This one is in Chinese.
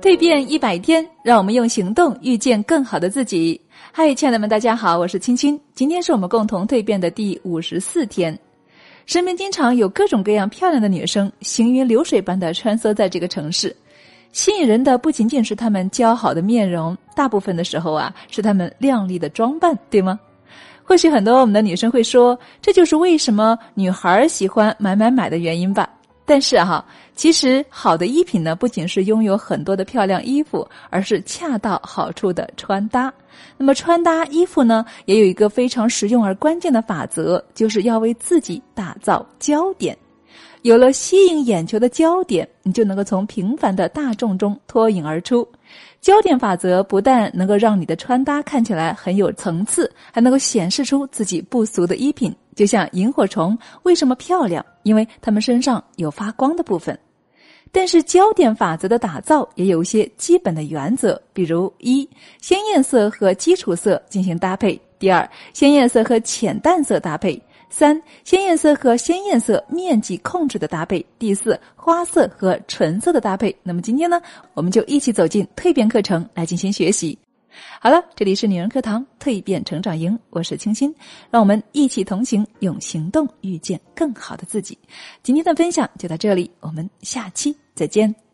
蜕变一百天，让我们用行动遇见更好的自己。嗨，亲爱的们，大家好，我是青青。今天是我们共同蜕变的第五十四天。身边经常有各种各样漂亮的女生，行云流水般的穿梭在这个城市。吸引人的不仅仅是她们姣好的面容，大部分的时候啊，是她们靓丽的装扮，对吗？或许很多我们的女生会说，这就是为什么女孩喜欢买买买的原因吧。但是哈，其实好的衣品呢，不仅是拥有很多的漂亮衣服，而是恰到好处的穿搭。那么穿搭衣服呢，也有一个非常实用而关键的法则，就是要为自己打造焦点。有了吸引眼球的焦点，你就能够从平凡的大众中脱颖而出。焦点法则不但能够让你的穿搭看起来很有层次，还能够显示出自己不俗的衣品。就像萤火虫为什么漂亮？因为它们身上有发光的部分。但是焦点法则的打造也有一些基本的原则，比如：一、鲜艳色和基础色进行搭配；第二，鲜艳色和浅淡色搭配；三、鲜艳色和鲜艳色面积控制的搭配；第四，花色和纯色的搭配。那么今天呢，我们就一起走进蜕变课程来进行学习。好了，这里是女人课堂蜕变成长营，我是清新，让我们一起同行，用行动遇见更好的自己。今天的分享就到这里，我们下期再见。